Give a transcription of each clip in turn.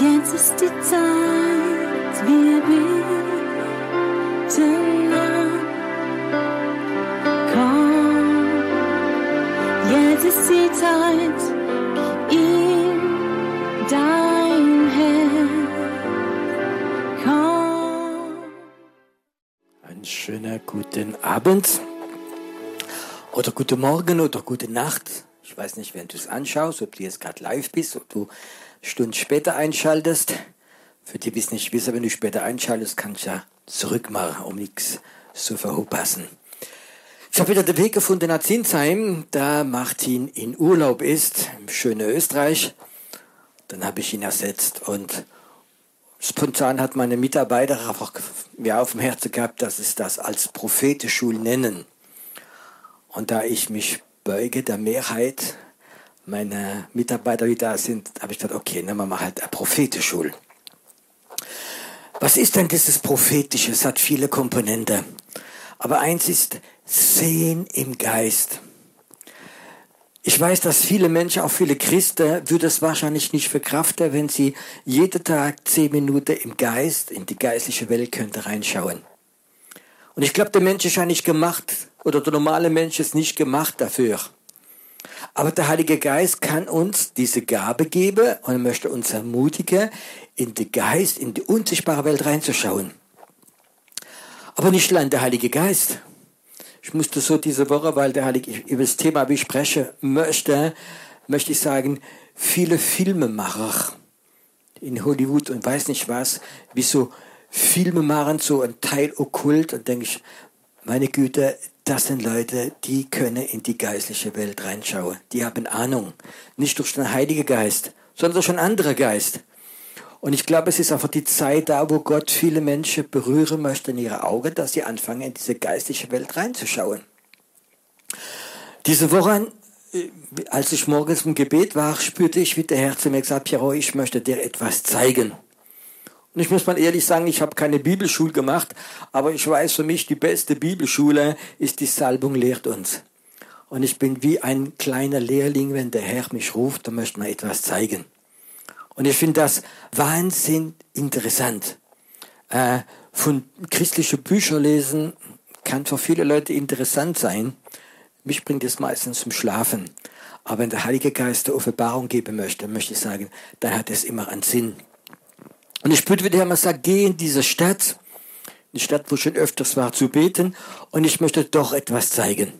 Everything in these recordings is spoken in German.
Jetzt ist die Zeit, wir beten an. Komm, jetzt ist die Zeit, gib ihm dein Herz. Komm. Einen schönen guten Abend oder guten Morgen oder gute Nacht. Ich weiß nicht, wenn du es anschaust, ob du jetzt gerade live bist, ob du Stunden später einschaltest. Für die, die es nicht wissen, wenn du später einschaltest, kannst du ja zurückmachen, um nichts zu verpassen. Ich habe wieder den Weg gefunden nach Zinsheim, da Martin in Urlaub ist, im schönen Österreich. Dann habe ich ihn ersetzt und spontan hat meine Mitarbeiter einfach mir auf dem Herzen gehabt, dass es das als Prophetenschul nennen. Und da ich mich beuge der Mehrheit meiner Mitarbeiter, die da sind, habe ich gedacht, okay, nehmen wir mal halt eine Prophetenschule. Was ist denn dieses Prophetische? Es hat viele Komponenten. Aber eins ist Sehen im Geist. Ich weiß, dass viele Menschen, auch viele Christen, würde es wahrscheinlich nicht verkraften, wenn sie jeden Tag zehn Minuten im Geist, in die geistliche Welt könnte reinschauen. Und ich glaube, der Mensch ist ja nicht gemacht, oder der normale Mensch ist nicht gemacht dafür. Aber der Heilige Geist kann uns diese Gabe geben und möchte uns ermutigen, in den Geist, in die unsichtbare Welt reinzuschauen. Aber nicht allein der Heilige Geist. Ich musste so diese Woche, weil der Heilige, über das Thema, wie ich spreche, möchte, möchte ich sagen, viele Filmemacher in Hollywood und weiß nicht was, wie so Filme machen, so ein Teil okkult, und denke ich, meine Güte, das sind Leute, die können in die geistliche Welt reinschauen. Die haben Ahnung. Nicht durch den Heiligen Geist, sondern durch einen anderen Geist. Und ich glaube, es ist einfach die Zeit da, wo Gott viele Menschen berühren möchte in ihre Augen, dass sie anfangen, in diese geistliche Welt reinzuschauen. Diese Woche, äh, als ich morgens im Gebet war, spürte ich, wie der Herr zu mir gesagt, Piero, ich möchte dir etwas zeigen. Und ich muss mal ehrlich sagen, ich habe keine Bibelschule gemacht, aber ich weiß für mich, die beste Bibelschule ist die Salbung lehrt uns. Und ich bin wie ein kleiner Lehrling, wenn der Herr mich ruft, dann möchte man etwas zeigen. Und ich finde das wahnsinnig interessant. Äh, von christlichen Büchern lesen kann für viele Leute interessant sein. Mich bringt es meistens zum Schlafen. Aber wenn der Heilige Geist der Offenbarung geben möchte, möchte ich sagen, dann hat es immer einen Sinn. Und ich spürte, wie der Herr sagt, geh in diese Stadt, die Stadt, wo ich schon öfters war, zu beten, und ich möchte doch etwas zeigen.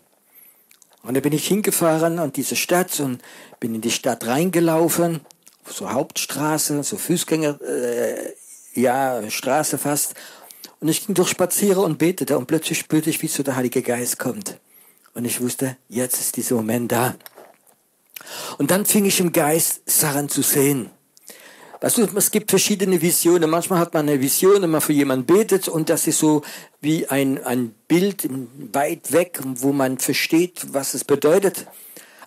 Und da bin ich hingefahren an diese Stadt und bin in die Stadt reingelaufen, so Hauptstraße, so Fußgänger, äh, ja, Straße fast. Und ich ging durch Spaziere und betete und plötzlich spürte ich, wie so der Heilige Geist kommt. Und ich wusste, jetzt ist dieser Moment da. Und dann fing ich im Geist Sachen zu sehen. Weißt du, es gibt verschiedene Visionen. Manchmal hat man eine Vision, wenn man für jemanden betet und das ist so wie ein, ein Bild weit weg, wo man versteht, was es bedeutet.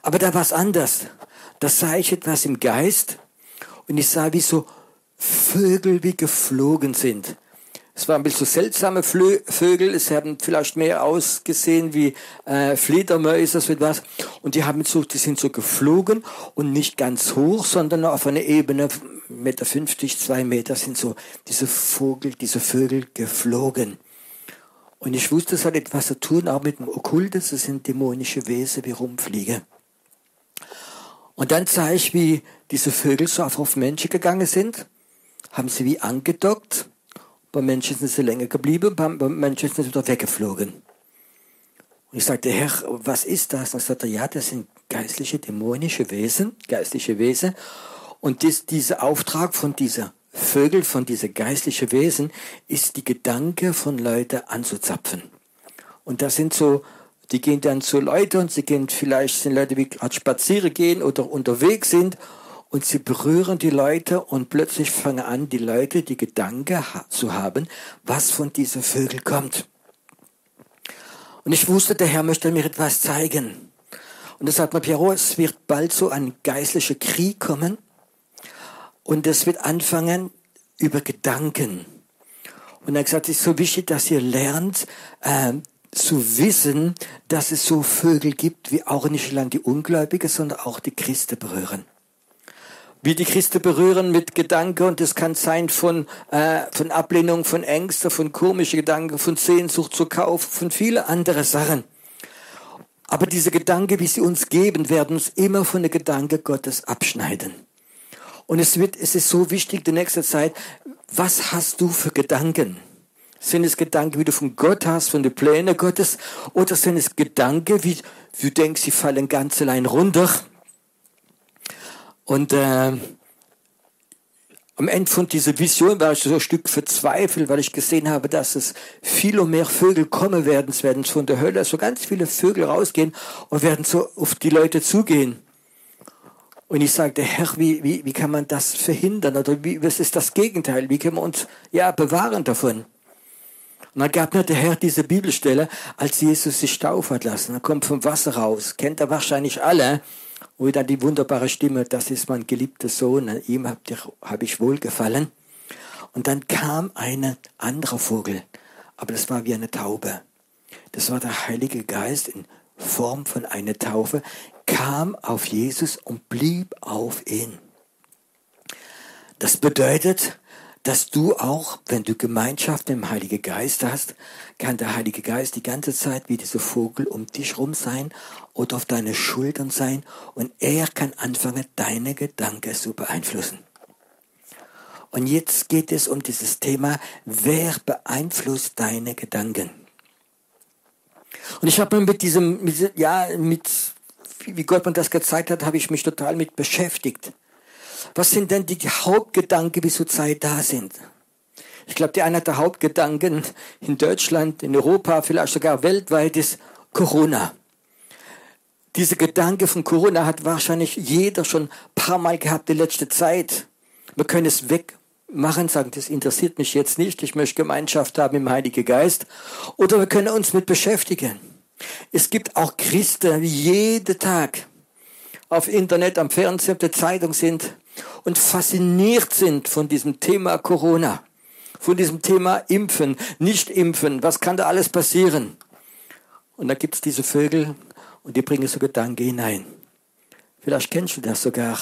Aber da war es anders. Da sah ich etwas im Geist und ich sah, wie so Vögel wie geflogen sind. Es waren ein bisschen seltsame Flö Vögel, es haben vielleicht mehr ausgesehen wie äh, Fledermäuse, so etwas. Und die haben so, die sind so geflogen und nicht ganz hoch, sondern auf einer Ebene Meter, 50, zwei Meter sind so diese Vogel, diese Vögel geflogen. Und ich wusste, es hat etwas zu tun, auch mit dem Okkultes, das sind dämonische Wesen, wie rumfliegen. Und dann sah ich, wie diese Vögel so auf Menschen gegangen sind, haben sie wie angedockt bei Menschen sind sie länger geblieben, bei Menschen sind sie wieder weggeflogen. Und ich sagte, Herr, was ist das? Und er sagte, ja, das sind geistliche, dämonische Wesen, geistliche Wesen. Und dies, dieser Auftrag von dieser Vögel, von dieser geistlichen Wesen, ist die Gedanke von Leuten anzuzapfen. Und das sind so, die gehen dann zu Leuten und sie gehen vielleicht, sind Leute, die gerade spazieren gehen oder unterwegs sind und sie berühren die Leute und plötzlich fangen an, die Leute die Gedanke zu haben, was von diesen Vögeln kommt. Und ich wusste, der Herr möchte mir etwas zeigen. Und deshalb, Pierrot, es wird bald so ein geistlicher Krieg kommen. Und es wird anfangen über Gedanken. Und er hat gesagt, es ist so wichtig, dass ihr lernt, äh, zu wissen, dass es so Vögel gibt, wie auch nicht allein die Ungläubigen, sondern auch die Christen berühren. wie die Christen berühren mit Gedanken und das kann sein von, äh, von Ablehnung, von Ängsten, von komischen Gedanken, von Sehnsucht zu Kauf, von vielen anderen Sachen. Aber diese Gedanken, wie sie uns geben, werden uns immer von der Gedanke Gottes abschneiden. Und es wird, es ist so wichtig, die nächste Zeit, was hast du für Gedanken? Sind es Gedanken, wie du von Gott hast, von den Plänen Gottes? Oder sind es Gedanken, wie du denkst, sie fallen ganz allein runter? Und äh, am Ende von dieser Vision war ich so ein Stück verzweifelt, weil ich gesehen habe, dass es viel und mehr Vögel kommen werden. Es werden von der Hölle so ganz viele Vögel rausgehen und werden so auf die Leute zugehen. Und ich sagte, Herr, wie, wie, wie kann man das verhindern? Oder wie, was ist das Gegenteil? Wie können wir uns ja bewahren davon? Und dann gab mir der Herr diese Bibelstelle, als Jesus sich taufen hat lassen. Er kommt vom Wasser raus. Kennt er wahrscheinlich alle. Und dann die wunderbare Stimme, das ist mein geliebter Sohn, an ihm habe hab ich wohlgefallen. Und dann kam ein anderer Vogel, aber das war wie eine Taube. Das war der Heilige Geist in Form von einer Taufe, kam auf Jesus und blieb auf ihn. Das bedeutet, dass du auch, wenn du Gemeinschaft mit dem Heiligen Geist hast, kann der Heilige Geist die ganze Zeit wie dieser Vogel um dich rum sein oder auf deine Schultern sein und er kann anfangen, deine Gedanken zu beeinflussen. Und jetzt geht es um dieses Thema, wer beeinflusst deine Gedanken? Und ich habe mir mit diesem, mit, ja, mit, wie Gott mir das gezeigt hat, habe ich mich total mit beschäftigt. Was sind denn die Hauptgedanken, die zurzeit da sind? Ich glaube, einer der Hauptgedanken in Deutschland, in Europa, vielleicht sogar weltweit ist Corona. Diese Gedanke von Corona hat wahrscheinlich jeder schon ein paar Mal gehabt in letzter Zeit. Wir können es wegmachen, sagen, das interessiert mich jetzt nicht, ich möchte Gemeinschaft haben im Heiligen Geist. Oder wir können uns mit beschäftigen. Es gibt auch Christen, die jeden Tag auf Internet, am Fernsehen, auf der Zeitung sind und fasziniert sind von diesem Thema Corona, von diesem Thema Impfen, nicht impfen, was kann da alles passieren? Und da gibt es diese Vögel und die bringen so Gedanken hinein. Vielleicht kennst du das sogar.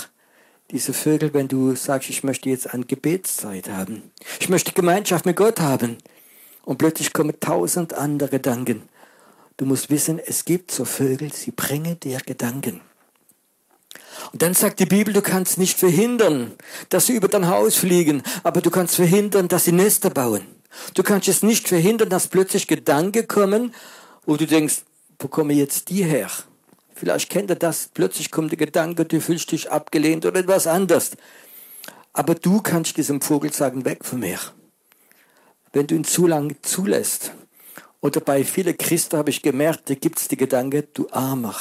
Diese Vögel, wenn du sagst, ich möchte jetzt eine Gebetszeit haben. Ich möchte Gemeinschaft mit Gott haben. Und plötzlich kommen tausend andere Gedanken. Du musst wissen, es gibt so Vögel, sie bringen dir Gedanken. Und dann sagt die Bibel, du kannst nicht verhindern, dass sie über dein Haus fliegen, aber du kannst verhindern, dass sie Nester bauen. Du kannst es nicht verhindern, dass plötzlich Gedanken kommen, wo du denkst, wo komme jetzt die her? Vielleicht kennt ihr das, plötzlich kommt der Gedanke, du fühlst dich abgelehnt oder etwas anderes. Aber du kannst diesem Vogel sagen, weg von mir. Wenn du ihn zu lange zulässt. Oder bei vielen Christen habe ich gemerkt, da gibt es die Gedanke, du Armer.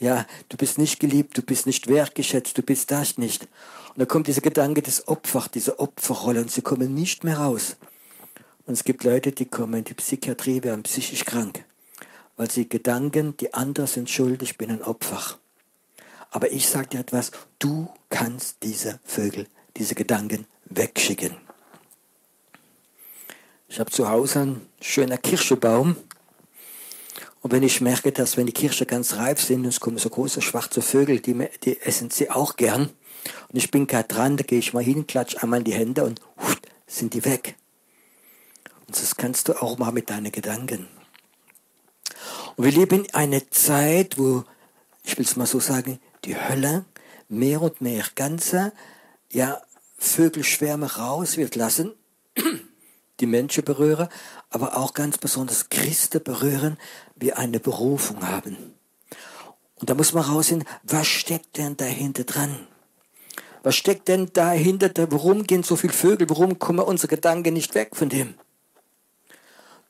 Ja, du bist nicht geliebt, du bist nicht wertgeschätzt, du bist das nicht. Und da kommt dieser Gedanke des Opfer, diese Opferrolle und sie kommen nicht mehr raus. Und es gibt Leute, die kommen in die Psychiatrie, werden psychisch krank, weil sie Gedanken, die anderen sind schuld, ich bin ein Opfer. Aber ich sage dir etwas, du kannst diese Vögel, diese Gedanken wegschicken. Ich habe zu Hause einen schönen Kirschebaum und wenn ich merke, dass wenn die Kirschen ganz reif sind, es kommen so große schwarze Vögel, die, die essen sie auch gern. Und ich bin gerade dran, da gehe ich mal hin, klatsch einmal in die Hände und huf, sind die weg. Und das kannst du auch mal mit deinen Gedanken. Und wir leben in einer Zeit, wo, ich will es mal so sagen, die Hölle mehr und mehr ganze, ja, Vögelschwärme raus wird lassen die Menschen berühren, aber auch ganz besonders Christen berühren, wir eine Berufung haben. Und da muss man rausfinden, was steckt denn dahinter dran? Was steckt denn dahinter? Warum gehen so viele Vögel? Warum kommen unsere Gedanken nicht weg von dem?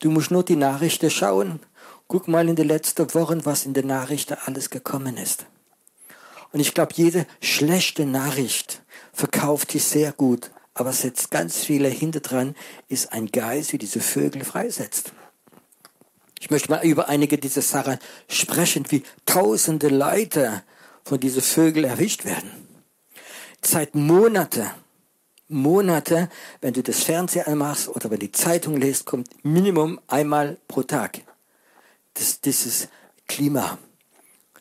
Du musst nur die Nachrichten schauen. Guck mal in den letzten Wochen, was in den Nachrichten alles gekommen ist. Und ich glaube, jede schlechte Nachricht verkauft sich sehr gut aber es setzt ganz viele hinter dran, ist ein Geist, wie diese Vögel freisetzt. Ich möchte mal über einige dieser Sachen sprechen, wie tausende Leute von diesen Vögeln erwischt werden. Seit Monate, Monate, wenn du das Fernseher anmachst oder wenn die Zeitung liest, kommt Minimum einmal pro Tag. Das, dieses Klima.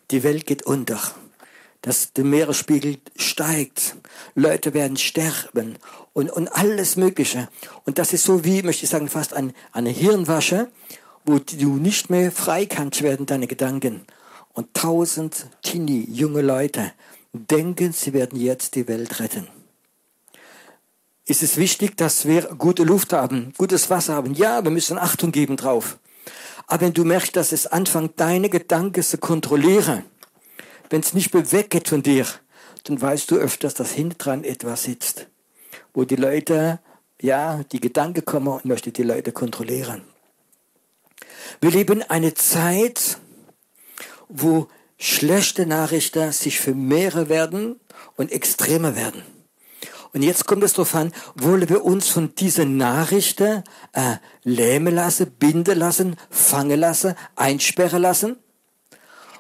Die Welt geht unter. Dass der Meeresspiegel steigt. Leute werden sterben und, und alles Mögliche. Und das ist so wie, möchte ich sagen, fast ein, eine Hirnwasche, wo du nicht mehr frei kannst werden, deine Gedanken. Und tausend Teenie, junge Leute, denken, sie werden jetzt die Welt retten. Ist es wichtig, dass wir gute Luft haben, gutes Wasser haben? Ja, wir müssen Achtung geben drauf. Aber wenn du merkst, dass es anfängt, deine Gedanken zu kontrollieren, wenn es nicht mehr weggeht von dir, dann weißt du öfters, dass hinten dran etwas sitzt, wo die Leute, ja, die Gedanken kommen und möchte die Leute kontrollieren. Wir leben eine Zeit, wo schlechte Nachrichten sich vermehren werden und extremer werden. Und jetzt kommt es darauf an, wollen wir uns von diesen Nachrichten äh, lähmen lassen, binden lassen, fangen lassen, einsperren lassen?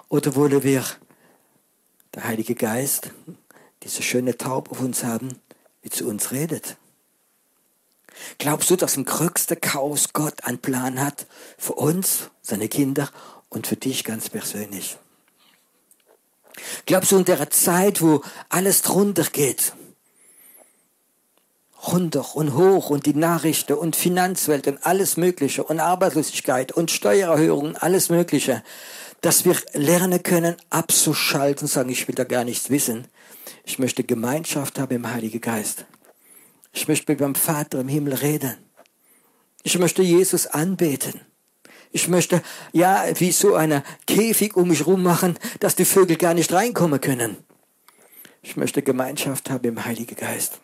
Oder wollen wir der Heilige Geist, diese schöne Taube auf uns haben, wie zu uns redet. Glaubst du, dass im größten Chaos Gott einen Plan hat für uns, seine Kinder und für dich ganz persönlich? Glaubst du in der Zeit, wo alles drunter geht, runter und hoch und die Nachrichten und Finanzwelt und alles Mögliche und Arbeitslosigkeit und Steuererhöhungen, alles Mögliche, dass wir lernen können, abzuschalten, sagen, ich will da gar nichts wissen. Ich möchte Gemeinschaft haben im Heiligen Geist. Ich möchte mit meinem Vater im Himmel reden. Ich möchte Jesus anbeten. Ich möchte, ja, wie so eine Käfig um mich rum machen, dass die Vögel gar nicht reinkommen können. Ich möchte Gemeinschaft haben im Heiligen Geist.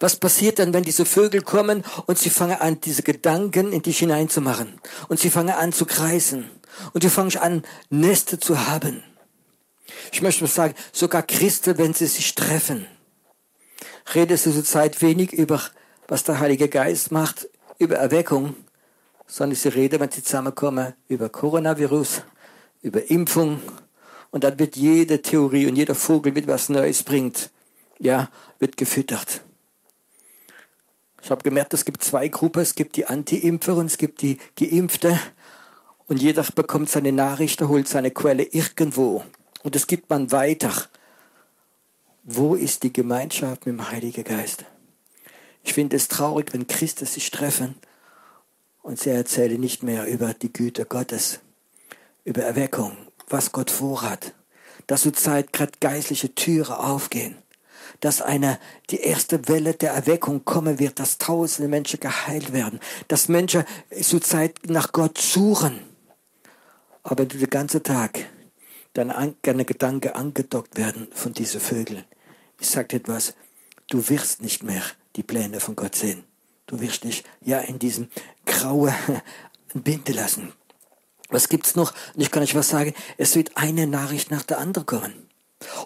Was passiert dann, wenn diese Vögel kommen und sie fangen an, diese Gedanken in dich hineinzumachen? Und sie fangen an zu kreisen. Und du fangst an, Neste zu haben. Ich möchte mal sagen, sogar Christen, wenn sie sich treffen, redest du zurzeit wenig über, was der Heilige Geist macht, über Erweckung, sondern sie reden, wenn sie zusammenkommen, über Coronavirus, über Impfung. Und dann wird jede Theorie und jeder Vogel mit was Neues bringt, ja, wird gefüttert. Ich habe gemerkt, es gibt zwei Gruppen. Es gibt die Anti-Impfer und es gibt die Geimpfte. Und jeder bekommt seine Nachrichten, holt seine Quelle irgendwo. Und das gibt man weiter. Wo ist die Gemeinschaft mit dem Heiligen Geist? Ich finde es traurig, wenn Christen sich treffen und sie erzählen nicht mehr über die Güte Gottes, über Erweckung, was Gott vorhat, dass zur Zeit gerade geistliche Türe aufgehen, dass eine, die erste Welle der Erweckung kommen wird, dass tausende Menschen geheilt werden, dass Menschen zur Zeit nach Gott suchen aber den ganzen Tag deine, deine Gedanken angedockt werden von diesen Vögeln. Ich sage etwas, du wirst nicht mehr die Pläne von Gott sehen. Du wirst dich ja in diesem graue Binde lassen. Was gibt's noch? Und ich kann euch was sagen, es wird eine Nachricht nach der anderen kommen.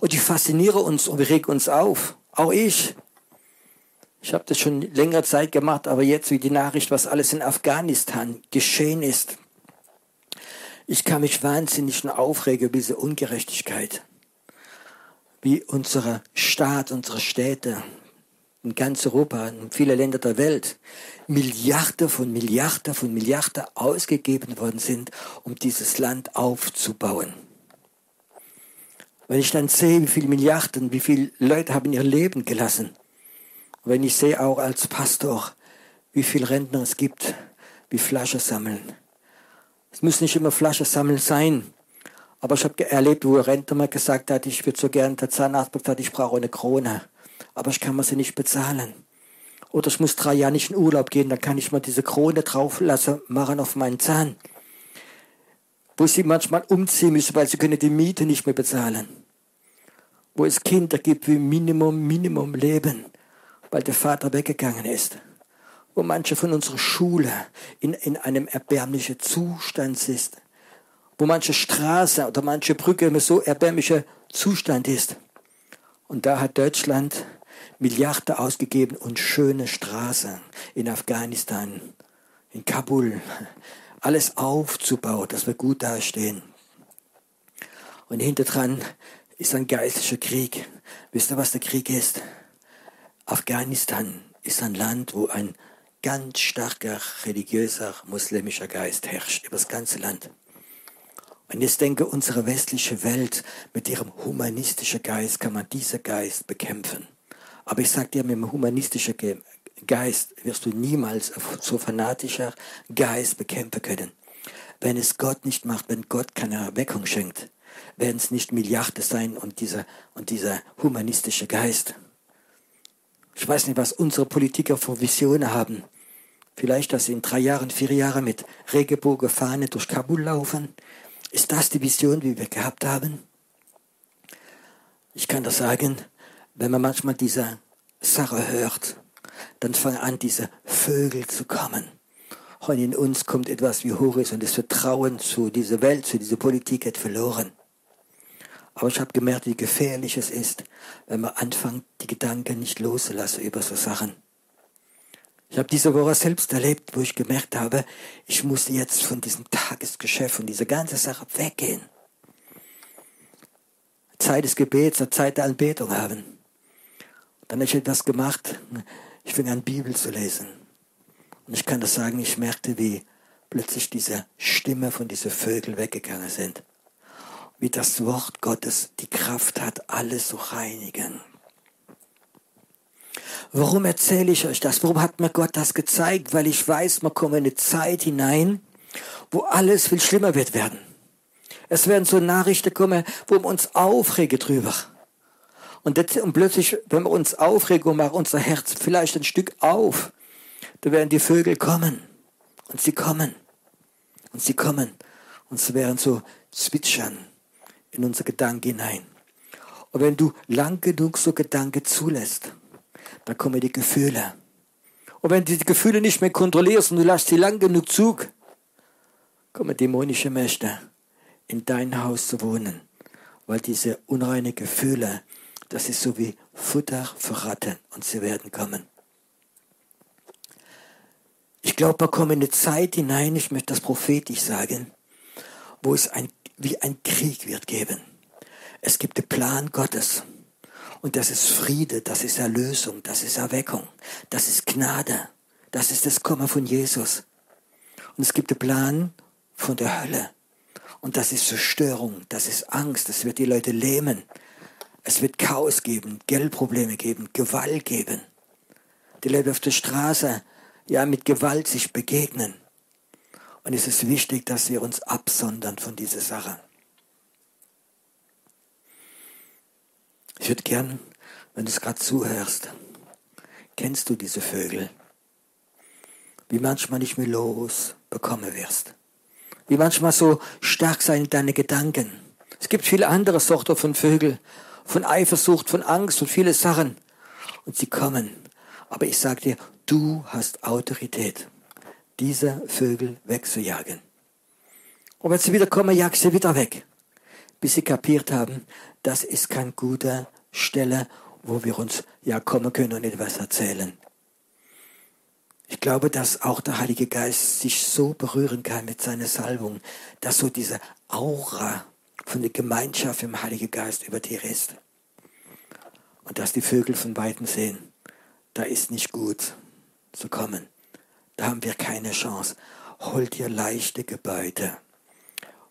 Und die faszinieren uns und regen uns auf. Auch ich. Ich habe das schon längere Zeit gemacht, aber jetzt wie die Nachricht, was alles in Afghanistan geschehen ist. Ich kann mich wahnsinnig nur aufregen über diese Ungerechtigkeit. Wie unser Staat, unsere Städte in ganz Europa, in viele Länder der Welt, Milliarden von Milliarden von Milliarden ausgegeben worden sind, um dieses Land aufzubauen. Wenn ich dann sehe, wie viele Milliarden, wie viele Leute haben ihr Leben gelassen, wenn ich sehe auch als Pastor, wie viele Rentner es gibt, wie Flaschen sammeln, es muss nicht immer Flasche sammeln sein. Aber ich habe erlebt, wo Rentner mal gesagt hat, ich würde so gerne, der Zahnarzt gesagt ich brauche eine Krone. Aber ich kann mir sie nicht bezahlen. Oder ich muss drei Jahre nicht in Urlaub gehen, dann kann ich mal diese Krone drauf lassen, machen auf meinen Zahn. Wo sie manchmal umziehen müssen, weil sie können die Miete nicht mehr bezahlen. Wo es Kinder gibt, wie Minimum, Minimum leben, weil der Vater weggegangen ist wo manche von unserer Schule in, in einem erbärmlichen Zustand ist, wo manche Straße oder manche Brücke in so erbärmlicher Zustand ist. Und da hat Deutschland Milliarden ausgegeben und schöne Straßen in Afghanistan, in Kabul, alles aufzubauen, dass wir gut dastehen. Und hinterdran ist ein geistlicher Krieg. Wisst ihr, was der Krieg ist? Afghanistan ist ein Land, wo ein ganz starker religiöser muslimischer Geist herrscht über das ganze Land. Und jetzt denke, unsere westliche Welt mit ihrem humanistischen Geist kann man diesen Geist bekämpfen. Aber ich sage dir, mit dem humanistischen Geist wirst du niemals so fanatischer Geist bekämpfen können. Wenn es Gott nicht macht, wenn Gott keine Erweckung schenkt, werden es nicht Milliarden sein und dieser, und dieser humanistische Geist. Ich weiß nicht, was unsere Politiker für Visionen haben. Vielleicht, dass sie in drei Jahren, vier Jahren mit Regenbogenfahne durch Kabul laufen. Ist das die Vision, die wir gehabt haben? Ich kann das sagen, wenn man manchmal diese Sache hört, dann fangen an, diese Vögel zu kommen. Und in uns kommt etwas wie Horus und das Vertrauen zu dieser Welt, zu dieser Politik hat verloren. Aber ich habe gemerkt, wie gefährlich es ist, wenn man anfängt, die Gedanken nicht loszulassen über so Sachen. Ich habe diese Woche selbst erlebt, wo ich gemerkt habe, ich muss jetzt von diesem Tagesgeschäft und dieser ganzen Sache weggehen. Zeit des Gebets, eine Zeit der Anbetung haben. Dann habe ich etwas gemacht. Ich fing an, Bibel zu lesen. Und ich kann das sagen, ich merkte, wie plötzlich diese Stimme von diesen Vögeln weggegangen sind. Wie das Wort Gottes die Kraft hat, alles zu reinigen. Warum erzähle ich euch das? Warum hat mir Gott das gezeigt? Weil ich weiß, man kommt in eine Zeit hinein, wo alles viel schlimmer wird werden. Es werden so Nachrichten kommen, wo wir uns aufregen drüber. Und, das, und plötzlich, wenn wir uns aufregen, macht unser Herz vielleicht ein Stück auf. Da werden die Vögel kommen. Und sie kommen. Und sie kommen. Und sie werden so zwitschern in unser Gedanken hinein. Und wenn du lang genug so Gedanken zulässt, da kommen die Gefühle. Und wenn du die Gefühle nicht mehr kontrollierst und du lässt sie lang genug zu, kommen dämonische Mächte in dein Haus zu wohnen. Weil diese unreinen Gefühle, das ist so wie Futter für Ratten und sie werden kommen. Ich glaube, wir kommen in eine Zeit hinein, ich möchte das prophetisch sagen, wo es ein, wie ein Krieg wird geben. Es gibt den Plan Gottes. Und das ist Friede, das ist Erlösung, das ist Erweckung, das ist Gnade, das ist das Kommen von Jesus. Und es gibt den Plan von der Hölle. Und das ist Zerstörung, das ist Angst, das wird die Leute lähmen. Es wird Chaos geben, Geldprobleme geben, Gewalt geben. Die Leute auf der Straße, ja, mit Gewalt sich begegnen. Und es ist wichtig, dass wir uns absondern von dieser Sache. Ich würde gern, wenn du es gerade zuhörst, kennst du diese Vögel? Wie manchmal nicht mehr losbekommen wirst. Wie manchmal so stark sein deine Gedanken. Es gibt viele andere Sorten von Vögeln, von Eifersucht, von Angst und viele Sachen. Und sie kommen. Aber ich sage dir, du hast Autorität, diese Vögel wegzujagen. Und wenn sie wieder kommen, jagst sie wieder weg. Bis sie kapiert haben, das ist kein guter Stelle, wo wir uns ja kommen können und etwas erzählen. Ich glaube, dass auch der Heilige Geist sich so berühren kann mit seiner Salbung, dass so diese Aura von der Gemeinschaft im Heiligen Geist über dir ist. Und dass die Vögel von Weitem sehen, da ist nicht gut zu kommen. Da haben wir keine Chance. Hol dir leichte Gebäude.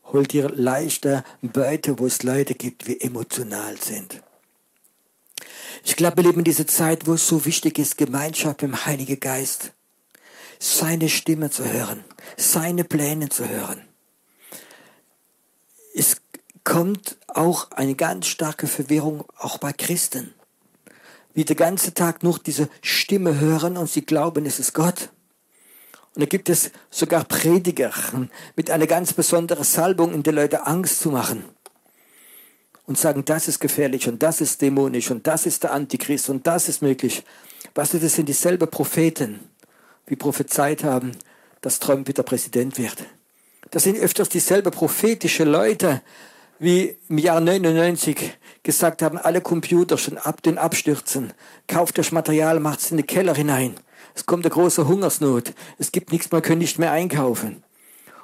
Hol dir leichte Beute, wo es Leute gibt, die emotional sind. Ich glaube, wir leben in dieser Zeit, wo es so wichtig ist, Gemeinschaft im Heiligen Geist, seine Stimme zu hören, seine Pläne zu hören. Es kommt auch eine ganz starke Verwirrung auch bei Christen, wie den ganzen Tag nur diese Stimme hören und sie glauben, es ist Gott. Und da gibt es sogar Prediger mit einer ganz besonderen Salbung, in der Leute Angst zu machen und sagen, das ist gefährlich und das ist dämonisch und das ist der Antichrist und das ist möglich. Weißt du, das sind dieselben Propheten, die prophezeit haben, dass Trump wieder Präsident wird. Das sind öfters dieselben prophetische Leute, wie im Jahr 99 gesagt haben, alle Computer schon ab den Abstürzen. Kauft das Material, macht es in den Keller hinein. Es kommt eine große Hungersnot. Es gibt nichts, man kann nicht mehr einkaufen.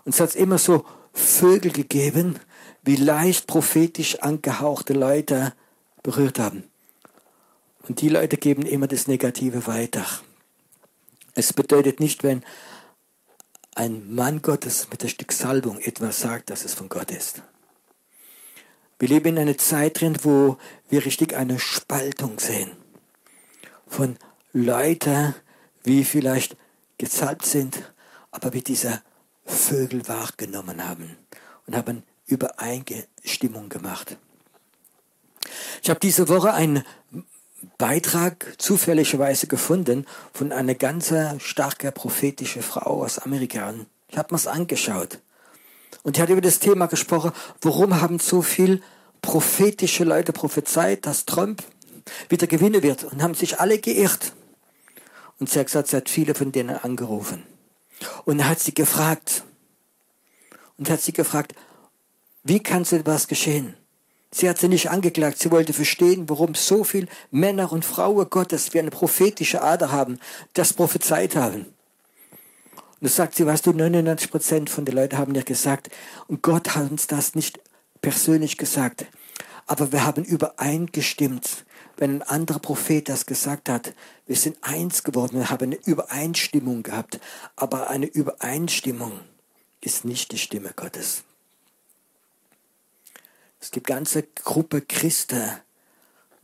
Und es hat immer so Vögel gegeben, wie leicht prophetisch angehauchte Leute berührt haben. Und die Leute geben immer das Negative weiter. Es bedeutet nicht, wenn ein Mann Gottes mit einem Stück Salbung etwas sagt, dass es von Gott ist. Wir leben in einer Zeit drin, wo wir richtig eine Spaltung sehen. Von Leuten, wie vielleicht gesalbt sind, aber wie diese Vögel wahrgenommen haben und haben Übereinstimmung gemacht. Ich habe diese Woche einen Beitrag zufälligerweise gefunden von einer ganz starke prophetische Frau aus Amerika. Ich habe mir es angeschaut. Und die hat über das Thema gesprochen, warum haben so viele prophetische Leute prophezeit, dass Trump wieder gewinnen wird und haben sich alle geirrt. Und sie hat gesagt, sie hat viele von denen angerufen. Und er hat sie gefragt, und hat sie gefragt, wie kann so etwas geschehen? Sie hat sie nicht angeklagt, sie wollte verstehen, warum so viele Männer und Frauen Gottes, wie eine prophetische Ader haben, das prophezeit haben. Und das sagt sie, weißt du, 99 Prozent von den Leuten haben ja gesagt, und Gott hat uns das nicht persönlich gesagt, aber wir haben übereingestimmt. Wenn ein anderer Prophet das gesagt hat, wir sind eins geworden, wir haben eine Übereinstimmung gehabt, aber eine Übereinstimmung ist nicht die Stimme Gottes. Es gibt ganze Gruppe Christen,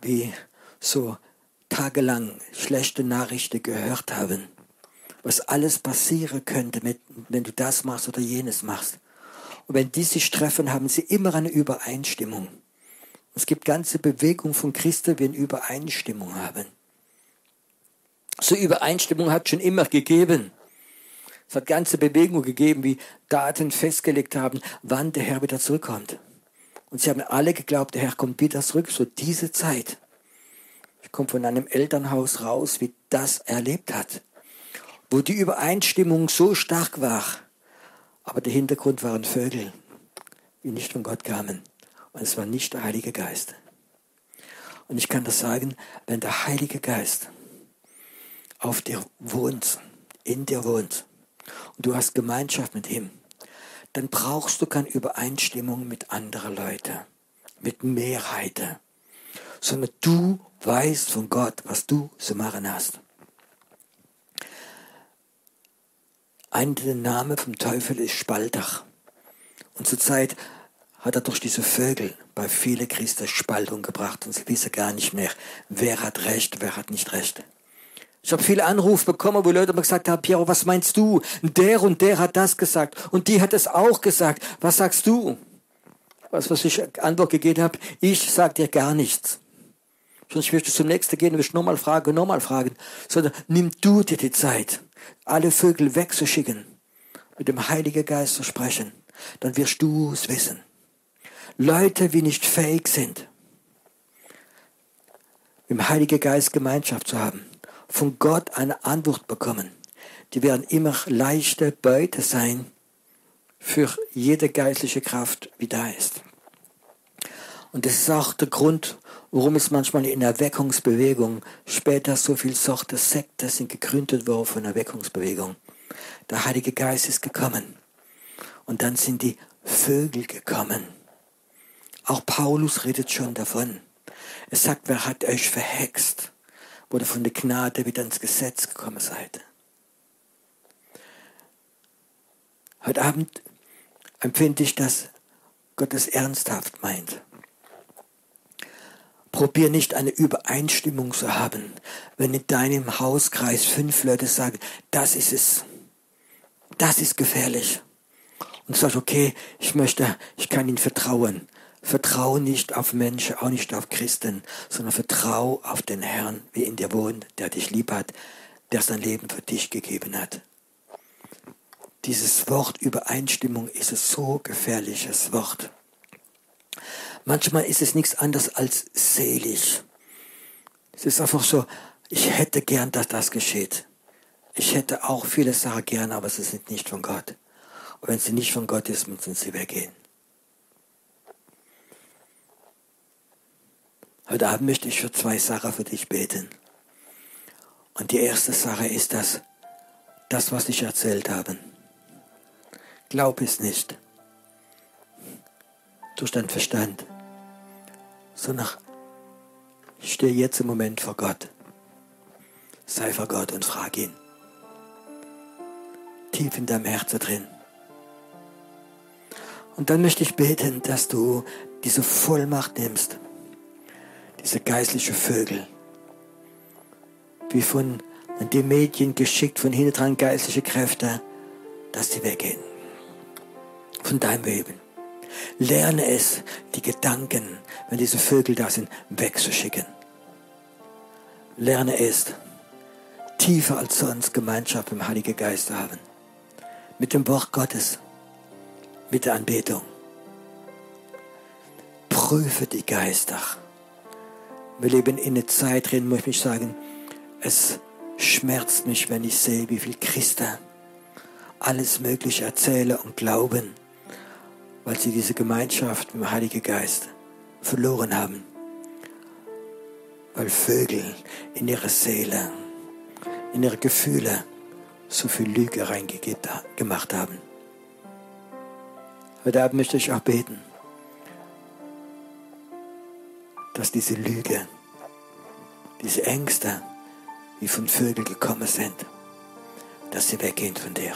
die so tagelang schlechte Nachrichten gehört haben, was alles passieren könnte, wenn du das machst oder jenes machst. Und wenn die sich treffen, haben sie immer eine Übereinstimmung. Es gibt ganze Bewegungen von Christen, die eine Übereinstimmung haben. So Übereinstimmung hat schon immer gegeben. Es hat ganze Bewegungen gegeben, wie Daten festgelegt haben, wann der Herr wieder zurückkommt. Und sie haben alle geglaubt, der Herr kommt wieder zurück, so diese Zeit. Ich komme von einem Elternhaus raus, wie das erlebt hat, wo die Übereinstimmung so stark war, aber der Hintergrund waren Vögel, die nicht von Gott kamen. Es war nicht der Heilige Geist. Und ich kann das sagen, wenn der Heilige Geist auf dir wohnt, in dir wohnt, und du hast Gemeinschaft mit ihm, dann brauchst du keine Übereinstimmung mit anderen Leuten, mit Mehrheiten, sondern du weißt von Gott, was du zu machen hast. Ein Name vom Teufel ist Spaltach. Und zurzeit hat er durch diese Vögel bei vielen Christen Spaltung gebracht und sie wissen gar nicht mehr, wer hat Recht, wer hat nicht Recht. Ich habe viele Anrufe bekommen, wo Leute mir gesagt haben, Piero, was meinst du? Der und der hat das gesagt und die hat es auch gesagt. Was sagst du? Was, was ich Antwort gegeben habe, ich sag dir gar nichts. Sonst wirst du zum nächsten gehen und wirst nochmal fragen, nochmal fragen. Sondern nimm du dir die Zeit, alle Vögel wegzuschicken, mit dem Heiligen Geist zu sprechen. Dann wirst du es wissen. Leute, die nicht fähig sind, dem Heiligen Geist Gemeinschaft zu haben, von Gott eine Antwort bekommen. Die werden immer leichte Beute sein für jede geistliche Kraft, wie da ist. Und das ist auch der Grund, warum es manchmal in Erweckungsbewegung später so viel Sorte Sekte sind gegründet worden von Erweckungsbewegung. Der Heilige Geist ist gekommen. Und dann sind die Vögel gekommen. Auch Paulus redet schon davon. Er sagt, wer hat euch verhext? wo ihr von der Gnade wieder ins Gesetz gekommen seid. Heute Abend empfinde ich, dass Gott es ernsthaft meint. Probier nicht eine Übereinstimmung zu haben, wenn in deinem Hauskreis fünf Leute sagen, das ist es, das ist gefährlich. Und du sagst, okay, ich möchte, ich kann ihnen vertrauen. Vertrau nicht auf Menschen, auch nicht auf Christen, sondern vertrau auf den Herrn, wie in dir wohnt, der dich lieb hat, der sein Leben für dich gegeben hat. Dieses Wort Übereinstimmung ist ein so gefährliches Wort. Manchmal ist es nichts anderes als selig. Es ist einfach so, ich hätte gern, dass das geschieht. Ich hätte auch viele Sachen gern, aber sie sind nicht von Gott. Und wenn sie nicht von Gott ist, müssen sie weggehen. Heute Abend möchte ich für zwei Sachen für dich beten. Und die erste Sache ist das, das, was ich erzählt habe. Glaub es nicht durch deinen Verstand, sondern steh jetzt im Moment vor Gott. Sei vor Gott und frag ihn. tief in deinem Herzen drin. Und dann möchte ich beten, dass du diese Vollmacht nimmst, diese geistliche Vögel, wie von den Medien geschickt, von hinten dran geistliche Kräfte, dass sie weggehen. Von deinem Leben. Lerne es, die Gedanken, wenn diese Vögel da sind, wegzuschicken. Lerne es, tiefer als sonst Gemeinschaft mit dem Heiligen Geist zu haben. Mit dem Wort Gottes, mit der Anbetung. Prüfe die Geister. Wir leben in einer Zeit drin, muss ich sagen, es schmerzt mich, wenn ich sehe, wie viele Christen alles Mögliche erzählen und glauben, weil sie diese Gemeinschaft mit dem Heiligen Geist verloren haben. Weil Vögel in ihre Seele, in ihre Gefühle so viel Lüge reingemacht haben. Heute Abend möchte ich auch beten, dass diese Lüge, diese Ängste, wie von Vögeln gekommen sind, dass sie weggehen von dir.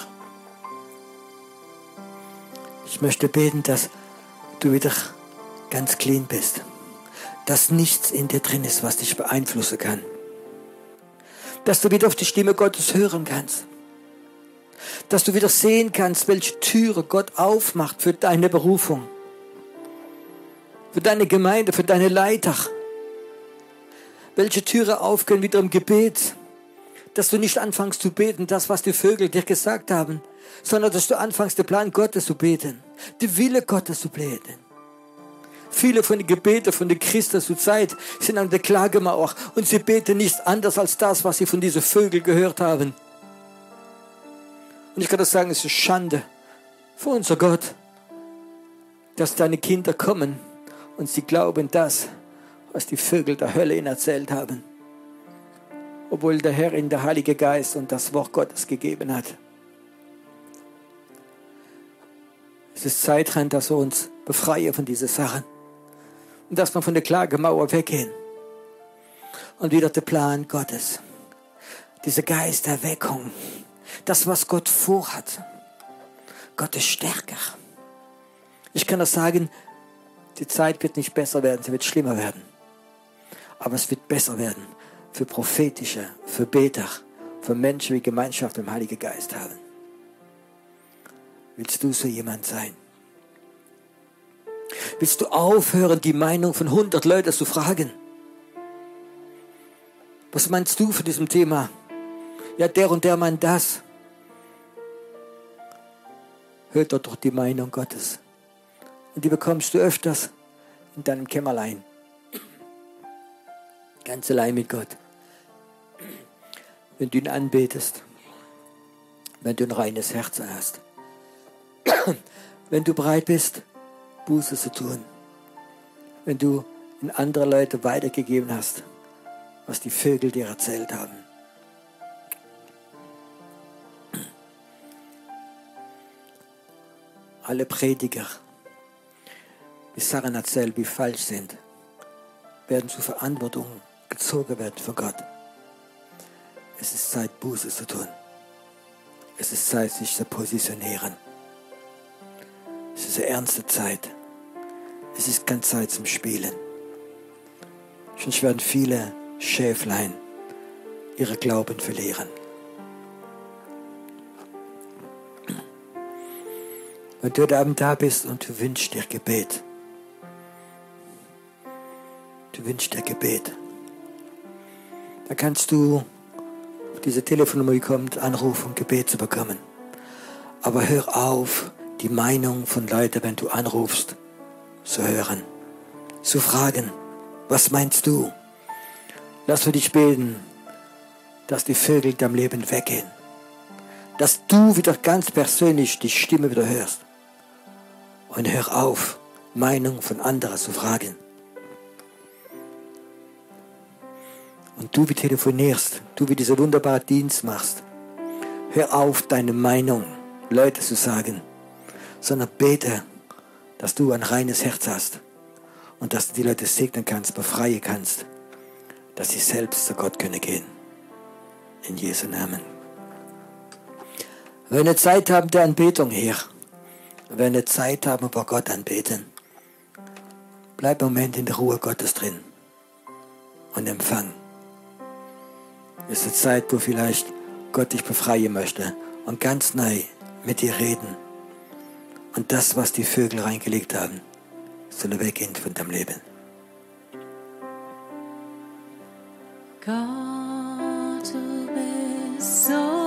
Ich möchte beten, dass du wieder ganz clean bist. Dass nichts in dir drin ist, was dich beeinflussen kann. Dass du wieder auf die Stimme Gottes hören kannst. Dass du wieder sehen kannst, welche Türe Gott aufmacht für deine Berufung. Für deine Gemeinde, für deine Leiter. Welche Türe aufgehen wieder im Gebet. Dass du nicht anfängst zu beten, das, was die Vögel dir gesagt haben, sondern dass du anfängst, den Plan Gottes zu beten, den Wille Gottes zu beten. Viele von den Gebeten von den Christen zur Zeit sind an der Klagemauer und sie beten nichts anderes als das, was sie von diesen Vögeln gehört haben. Und ich kann das sagen, es ist Schande für unser Gott, dass deine Kinder kommen und sie glauben das, was die Vögel der Hölle ihnen erzählt haben. Obwohl der Herr ihnen der Heilige Geist und das Wort Gottes gegeben hat. Es ist Zeit dass wir uns befreien von diesen Sachen. Und dass wir von der Klagemauer weggehen. Und wieder der Plan Gottes. Diese Geisterweckung. Das, was Gott vorhat. Gott ist stärker. Ich kann das sagen, die Zeit wird nicht besser werden, sie wird schlimmer werden. Aber es wird besser werden für prophetische, für Beter, für Menschen, die Gemeinschaft im Heiligen Geist haben. Willst du so jemand sein? Willst du aufhören, die Meinung von 100 Leuten zu fragen? Was meinst du von diesem Thema? Ja, der und der meint das. Hört doch doch die Meinung Gottes. Und die bekommst du öfters in deinem Kämmerlein. Ganz allein mit Gott. Wenn du ihn anbetest. Wenn du ein reines Herz hast wenn du bereit bist, Buße zu tun. Wenn du in andere Leute weitergegeben hast, was die Vögel dir erzählt haben. Alle Prediger, die Sachen erzählen, wie falsch sind, werden zur Verantwortung gezogen werden von Gott. Es ist Zeit, Buße zu tun. Es ist Zeit, sich zu positionieren. Es ist eine ernste Zeit. Es ist keine Zeit zum Spielen. Sonst werden viele Schäflein ihre Glauben verlieren. Wenn du heute Abend da bist und du wünschst dir Gebet, du wünschst dir Gebet, dann kannst du auf diese Telefonnummer, die kommt, anrufen, um Gebet zu bekommen. Aber hör auf, die Meinung von Leuten, wenn du anrufst, zu hören, zu fragen, was meinst du? Lass für dich beten, dass die Vögel in deinem Leben weggehen. Dass du wieder ganz persönlich die Stimme wieder hörst. Und hör auf, Meinung von anderen zu fragen. Und du wie telefonierst, du wie dieser wunderbare Dienst machst, hör auf, deine Meinung Leute zu sagen sondern bete, dass du ein reines Herz hast und dass du die Leute segnen kannst, befreien kannst, dass sie selbst zu Gott können gehen. In Jesu Namen. Wenn wir Zeit haben der Anbetung hier, wenn wir Zeit haben, über Gott anbeten, bleib im Moment in der Ruhe Gottes drin und empfang. Ist eine Zeit, wo vielleicht Gott dich befreien möchte und ganz neu mit dir reden. Und das, was die Vögel reingelegt haben, soll weggehen von deinem Leben. Gott, du bist so